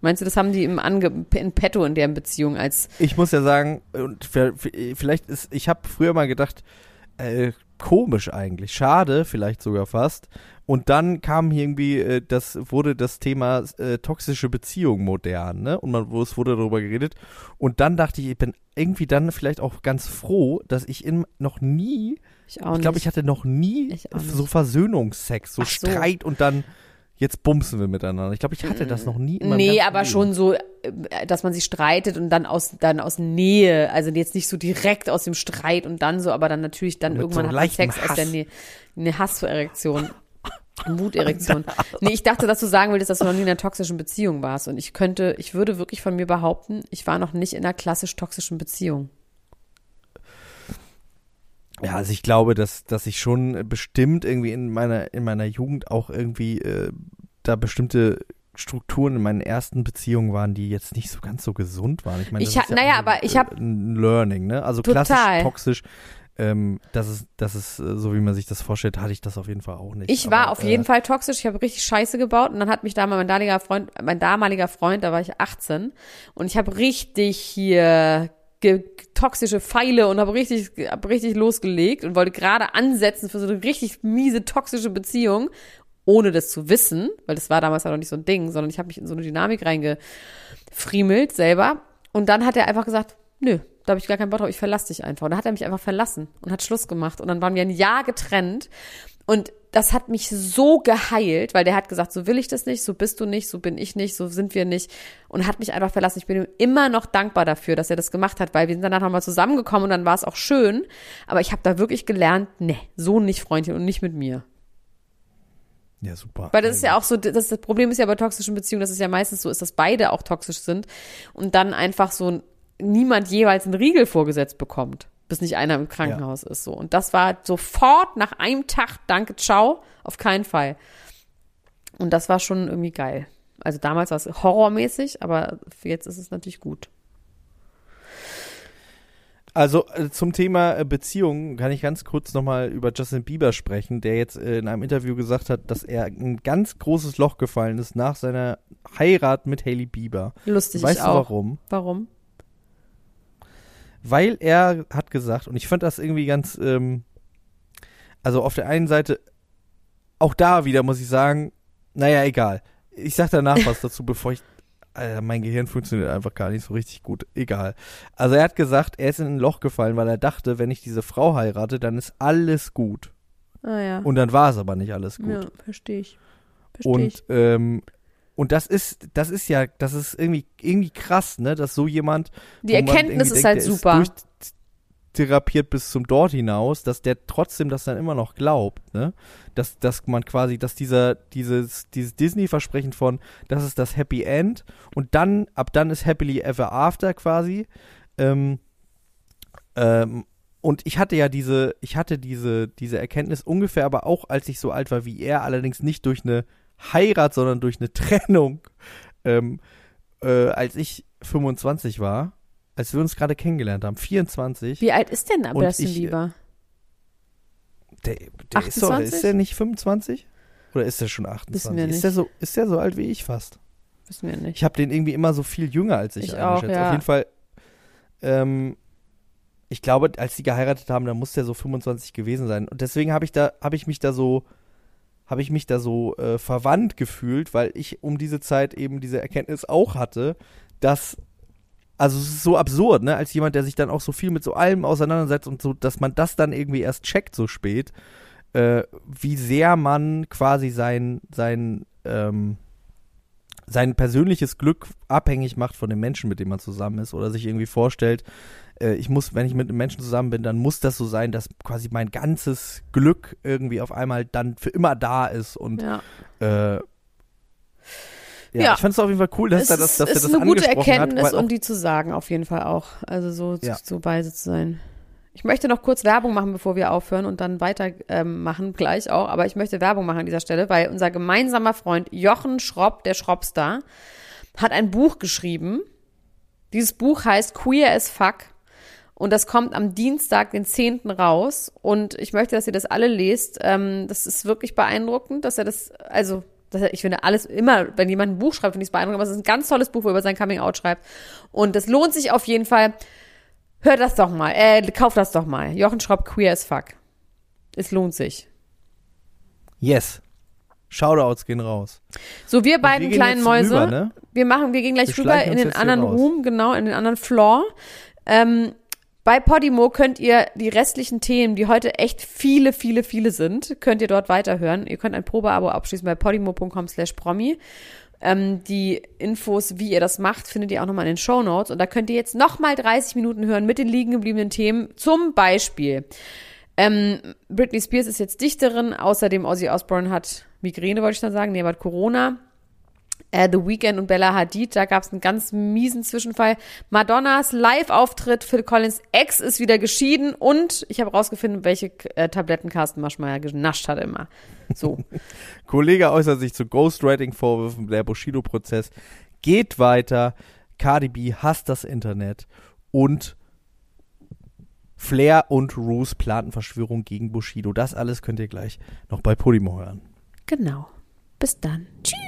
Meinst du, das haben die im Ange in petto in deren Beziehung als ich muss ja sagen, und vielleicht ist, ich habe früher mal gedacht, äh, komisch eigentlich. Schade, vielleicht sogar fast. Und dann kam hier irgendwie, äh, das wurde das Thema äh, toxische Beziehung modern, ne? Und man, wo es wurde darüber geredet. Und dann dachte ich, ich bin irgendwie dann vielleicht auch ganz froh, dass ich in, noch nie, Ich ich glaube, ich hatte noch nie so. Versöhnungsex, so so. Streit und dann jetzt bumsen wir miteinander. Ich glaube, ich hatte das noch nie in meinem Nee, aber Leben. schon so, äh, dass man sich streitet und dann aus, dann aus Nähe. Also jetzt nicht so direkt aus dem Streit und dann so, aber dann natürlich dann Mit irgendwann so hat man Sex aus der Hass. Nähe. Eine Hasserektion. Eine Wuterektion. [LAUGHS] Nee, ich dachte, dass du sagen willst, dass du noch nie in einer toxischen Beziehung warst. Und ich könnte, ich würde wirklich von mir behaupten, ich war noch nicht in einer klassisch toxischen Beziehung. Ja, also ich glaube, dass, dass ich schon bestimmt irgendwie in meiner, in meiner Jugend auch irgendwie äh, da bestimmte Strukturen in meinen ersten Beziehungen waren, die jetzt nicht so ganz so gesund waren. Ich meine, das Ich ha- ist ja naja, aber ich hab- äh, ein Learning, ne? Also Total. klassisch toxisch, ähm, das ist, das ist, äh, so wie man sich das vorstellt, hatte ich das auf jeden Fall auch nicht. Ich war Aber, auf jeden äh, Fall toxisch. Ich habe richtig Scheiße gebaut und dann hat mich da mal mein damaliger Freund, mein damaliger Freund, da war ich 18 und ich habe richtig hier toxische Pfeile und habe richtig, hab richtig losgelegt und wollte gerade ansetzen für so eine richtig miese toxische Beziehung, ohne das zu wissen, weil das war damals ja noch nicht so ein Ding, sondern ich habe mich in so eine Dynamik reingefriemelt selber und dann hat er einfach gesagt, nö, da habe ich gar keinen Bock drauf, ich verlasse dich einfach. Und dann hat er mich einfach verlassen und hat Schluss gemacht und dann waren wir ein Jahr getrennt und das hat mich so geheilt, weil der hat gesagt, so will ich das nicht, so bist du nicht, so bin ich nicht, so sind wir nicht und hat mich einfach verlassen. Ich bin ihm immer noch dankbar dafür, dass er das gemacht hat, weil wir sind danach nochmal zusammengekommen und dann war es auch schön, aber ich habe da wirklich gelernt, nee, so nicht, Freundchen, und nicht mit mir. Ja, super. Weil das ist ja auch so, das, das Problem ist ja bei toxischen Beziehungen, dass es ja meistens so ist, dass beide auch toxisch sind und dann einfach so niemand jeweils einen Riegel vorgesetzt bekommt, bis nicht einer im Krankenhaus ist so. Und das war sofort nach einem Tag, danke, ciao, auf keinen Fall. Und das war schon irgendwie geil. Also damals war es horrormäßig, aber jetzt ist es natürlich gut. Also äh, zum Thema äh, Beziehungen kann ich ganz kurz nochmal über Justin Bieber sprechen, der jetzt äh, in einem Interview gesagt hat, dass er ein ganz großes Loch gefallen ist nach seiner Heirat mit Hailey Bieber. Lustig weißt ich du auch. warum? Warum? Weil er hat gesagt, und ich fand das irgendwie ganz, ähm, also auf der einen Seite, auch da wieder muss ich sagen, naja, egal. Ich sag danach was dazu, bevor ich, Alter, mein Gehirn funktioniert einfach gar nicht so richtig gut. Egal. Also er hat gesagt, er ist in ein Loch gefallen, weil er dachte, wenn ich diese Frau heirate, dann ist alles gut. Ah ja. Und dann war es aber nicht alles gut. ja, verstehe ich. Verstehe ich. Und, ähm, und das ist, das ist ja, das ist irgendwie, irgendwie krass, ne, dass so jemand. Die Erkenntnis ist halt der super. durchtherapiert bis zum Dort hinaus, dass der trotzdem das dann immer noch glaubt, ne? Dass, dass man quasi, dass dieser, dieses, dieses Disney-Versprechen von, das ist das Happy End und dann, ab dann ist Happily Ever After quasi. Ähm, ähm, und ich hatte ja diese, ich hatte diese, diese Erkenntnis ungefähr, aber auch als ich so alt war wie er, allerdings nicht durch eine Heirat, sondern durch eine Trennung, ähm, äh, als ich 25 war, als wir uns gerade kennengelernt haben, 24. Wie alt ist denn Justin ich, äh, Bieber? Der, der ist doch, 28? ist der nicht 25? Oder ist der schon 28? Wissen wir Ist nicht. der so, ist der so alt wie ich fast? Wissen wir nicht. Ich habe den irgendwie immer so viel jünger als ich, Ich auch, eingeschätzt. ja. Auf jeden Fall, ähm, ich glaube, als die geheiratet haben, da muss der so 25 gewesen sein. Und deswegen habe ich da, habe ich mich da so, habe ich mich da so äh, verwandt gefühlt, weil ich um diese Zeit eben diese Erkenntnis auch hatte, dass also es ist so absurd, ne, als jemand, der sich dann auch so viel mit so allem auseinandersetzt und so, dass man das dann irgendwie erst checkt so spät, äh, wie sehr man quasi sein, sein, ähm, sein persönliches Glück abhängig macht von dem Menschen, mit dem man zusammen ist oder sich irgendwie vorstellt, äh, ich muss, wenn ich mit einem Menschen zusammen bin, dann muss das so sein, dass quasi mein ganzes Glück irgendwie auf einmal dann für immer da ist und Ja. äh, ja, Ja. ich fand es auf jeden Fall cool, dass, es er das, ist, dass er ist das eine gute angesprochen Erkenntnis, hat, um die zu sagen, auf jeden Fall auch. Also so, Ja. so weise zu sein. Ich möchte noch kurz Werbung machen, bevor wir aufhören und dann weiter ähm, gleich auch. Aber ich möchte Werbung machen an dieser Stelle, weil unser gemeinsamer Freund Jochen Schropp, der Schroppstar, hat ein Buch geschrieben. Dieses Buch heißt Queer as Fuck. Und das kommt am Dienstag, den 10. raus. Und ich möchte, dass ihr das alle lest. Ähm, das ist wirklich beeindruckend, dass er das, also, dass er, ich finde alles immer, wenn jemand ein Buch schreibt, finde ich es beeindruckend. Aber es ist ein ganz tolles Buch, wo er über sein Coming Out schreibt. Und das lohnt sich auf jeden Fall. Hört das doch mal, äh, kauft das doch mal. Jochen Schropp, Queer as Fuck. es lohnt sich. Yes. Shoutouts gehen raus. So, wir beiden wir kleinen Mäuse, rüber, ne? wir machen, wir gehen gleich Wir rüber in den anderen. Room, genau, in den anderen Floor. Ähm, bei Podimo könnt ihr die restlichen Themen, die heute echt viele, viele, viele sind, könnt ihr dort weiterhören. Ihr könnt ein Probeabo abschließen bei podimo.com slash promi. Ähm, die Infos, wie ihr das macht, findet ihr auch nochmal in den Show Notes. Und da könnt ihr jetzt nochmal 30 Minuten hören mit den liegen gebliebenen Themen. Zum Beispiel, ähm, Britney Spears ist jetzt Dichterin. Außerdem Ozzy Osbourne hat Migräne, wollte ich dann sagen. Nee, aber hat Corona. Äh, The Weeknd und Bella Hadid, da gab es einen ganz miesen Zwischenfall. Madonnas Live-Auftritt, Phil Collins Ex ist wieder geschieden und ich habe rausgefunden, welche äh, Tabletten Carsten Maschmeyer genascht hat immer. So. [LAUGHS] Kollege äußert sich zu Ghostwriting-Vorwürfen, der Bushido-Prozess geht weiter. Cardi B hasst das Internet und Flair und Roos planten Verschwörung gegen Bushido. Das alles könnt ihr gleich noch bei Podimo hören. genau. Bis dann. Tschüss.